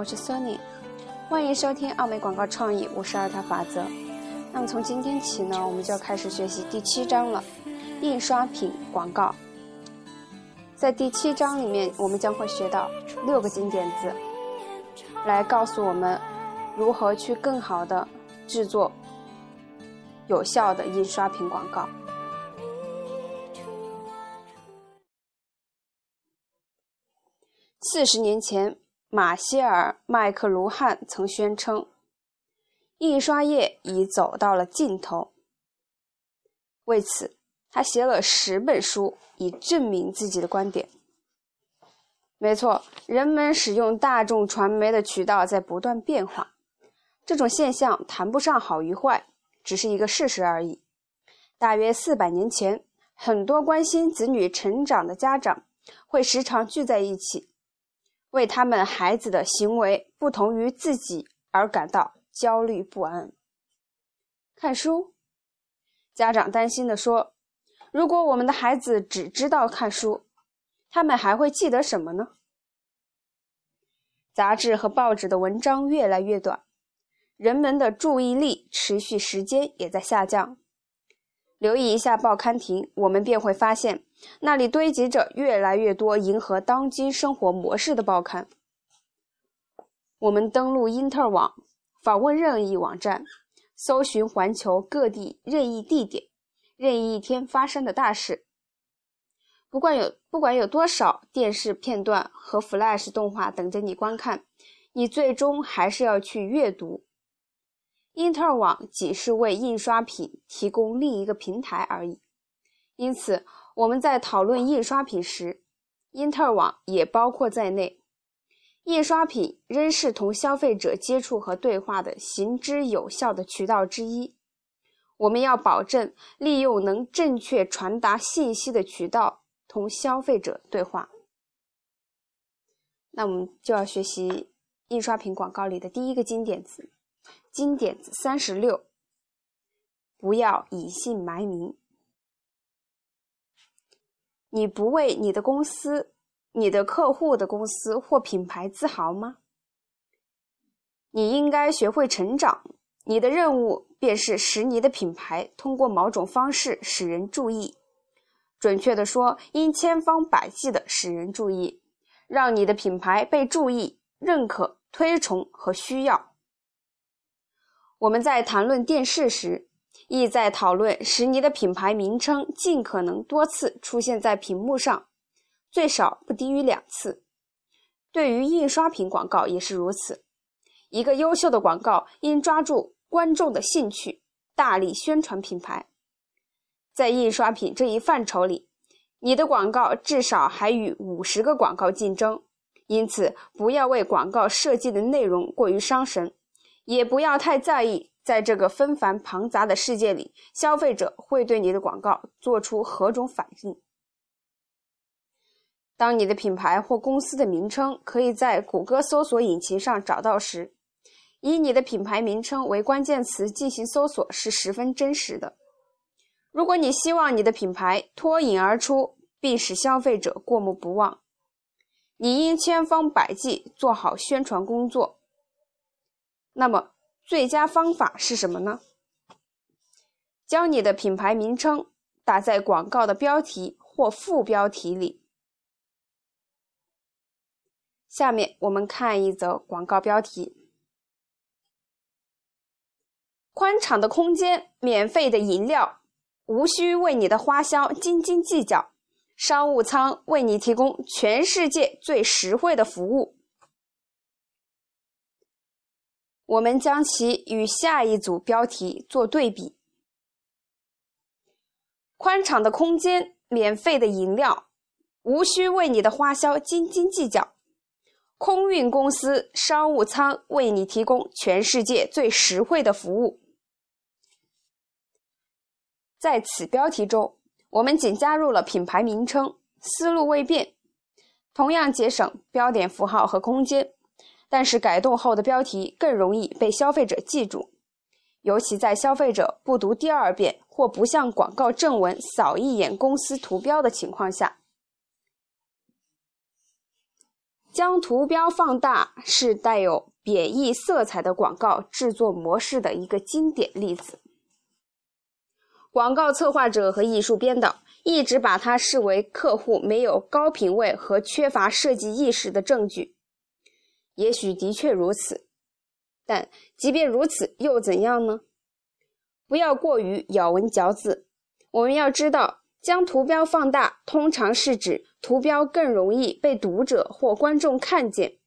我是 Sunny，欢迎收听奥美广告创意五十二条法则。那么从今天起呢，我们就要开始学习第七章了，印刷品广告。在第七章里面，我们将会学到六个金点子，来告诉我们如何去更好的制作有效的印刷品广告。四十年前。马歇尔·麦克卢汉曾宣称，印刷业已走到了尽头。为此，他写了十本书以证明自己的观点。没错，人们使用大众传媒的渠道在不断变化，这种现象谈不上好与坏，只是一个事实而已。大约四百年前，很多关心子女成长的家长会时常聚在一起。为他们孩子的行为不同于自己而感到焦虑不安。看书，家长担心地说：“如果我们的孩子只知道看书，他们还会记得什么呢？”杂志和报纸的文章越来越短，人们的注意力持续时间也在下降。留意一下报刊亭，我们便会发现。那里堆积着越来越多迎合当今生活模式的报刊。我们登录因特网，访问任意网站，搜寻环球各地任意地点、任意一天发生的大事。不管有不管有多少电视片段和 Flash 动画等着你观看，你最终还是要去阅读。因特网仅是为印刷品提供另一个平台而已，因此。我们在讨论印刷品时，因特网也包括在内。印刷品仍是同消费者接触和对话的行之有效的渠道之一。我们要保证利用能正确传达信息的渠道同消费者对话。那我们就要学习印刷品广告里的第一个金点子，金点子三十六：不要隐姓埋名。你不为你的公司、你的客户的公司或品牌自豪吗？你应该学会成长。你的任务便是使你的品牌通过某种方式使人注意。准确的说，应千方百计的使人注意，让你的品牌被注意、认可、推崇和需要。我们在谈论电视时。意在讨论使你的品牌名称尽可能多次出现在屏幕上，最少不低于两次。对于印刷品广告也是如此。一个优秀的广告应抓住观众的兴趣，大力宣传品牌。在印刷品这一范畴里，你的广告至少还与五十个广告竞争。因此，不要为广告设计的内容过于伤神，也不要太在意。在这个纷繁庞杂的世界里，消费者会对你的广告做出何种反应？当你的品牌或公司的名称可以在谷歌搜索引擎上找到时，以你的品牌名称为关键词进行搜索是十分真实的。如果你希望你的品牌脱颖而出，并使消费者过目不忘，你应千方百计做好宣传工作。那么，最佳方法是什么呢？将你的品牌名称打在广告的标题或副标题里。下面我们看一则广告标题：宽敞的空间，免费的饮料，无需为你的花销斤斤计较。商务舱为你提供全世界最实惠的服务。我们将其与下一组标题做对比：宽敞的空间，免费的饮料，无需为你的花销斤斤计较。空运公司商务舱为你提供全世界最实惠的服务。在此标题中，我们仅加入了品牌名称，思路未变，同样节省标点符号和空间。但是改动后的标题更容易被消费者记住，尤其在消费者不读第二遍或不向广告正文扫一眼公司图标的情况下。将图标放大是带有贬义色彩的广告制作模式的一个经典例子。广告策划者和艺术编导一直把它视为客户没有高品位和缺乏设计意识的证据。也许的确如此，但即便如此又怎样呢？不要过于咬文嚼字。我们要知道。将图标放大，通常是指图标更容易被读者或观众看见，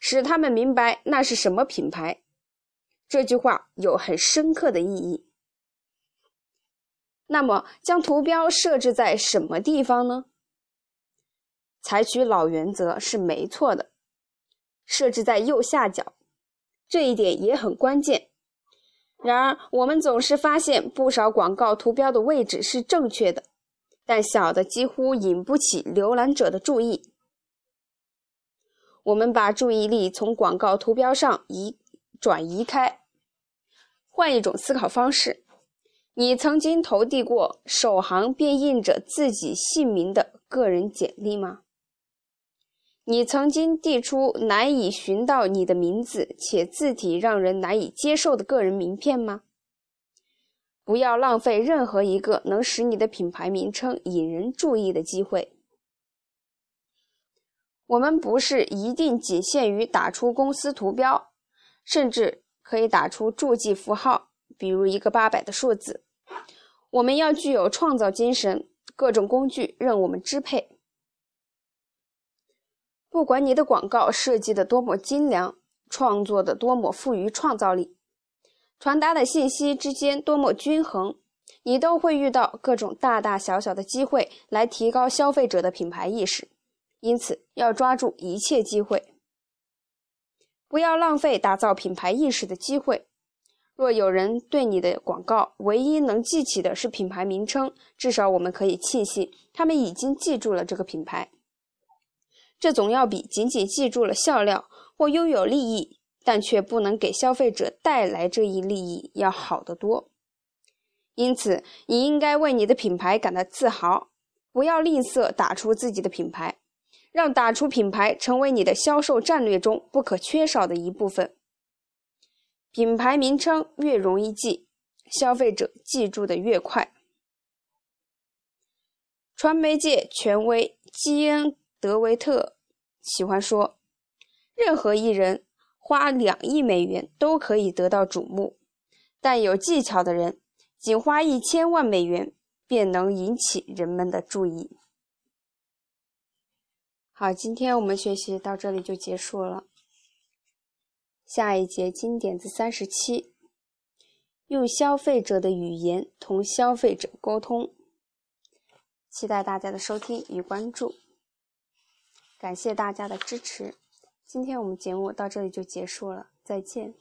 使他们明白那是什么品牌。这句话有很深刻的意义。那么，将图标设置在什么地方呢？采取老原则是没错的，设置在右下角，这一点也很关键。然而，我们总是发现不少广告图标的位置是正确的。但小的几乎引不起浏览者的注意。我们把注意力从广告图标上移转移开，换一种思考方式：你曾经投递过首行便印着自己姓名的个人简历吗？你曾经递出难以寻到你的名字且字体让人难以接受的个人名片吗？不要浪费任何一个能使你的品牌名称引人注意的机会。我们不是一定仅限于打出公司图标，甚至可以打出注记符号，比如一个八百的数字。我们要具有创造精神，各种工具任我们支配。不管你的广告设计的多么精良，创作的多么富于创造力。传达的信息之间多么均衡，你都会遇到各种大大小小的机会来提高消费者的品牌意识。因此，要抓住一切机会，不要浪费打造品牌意识的机会。若有人对你的广告唯一能记起的是品牌名称，至少我们可以庆幸他们已经记住了这个品牌。这总要比仅仅记住了笑料或拥有利益。但却不能给消费者带来这一利益要好得多，因此你应该为你的品牌感到自豪，不要吝啬打出自己的品牌，让打出品牌成为你的销售战略中不可缺少的一部分。品牌名称越容易记，消费者记住的越快。传媒界权威基恩·德维特喜欢说：“任何一人。”花两亿美元都可以得到瞩目，但有技巧的人仅花一千万美元便能引起人们的注意。好，今天我们学习到这里就结束了。下一节经典字三十七，用消费者的语言同消费者沟通。期待大家的收听与关注，感谢大家的支持。今天我们节目到这里就结束了，再见。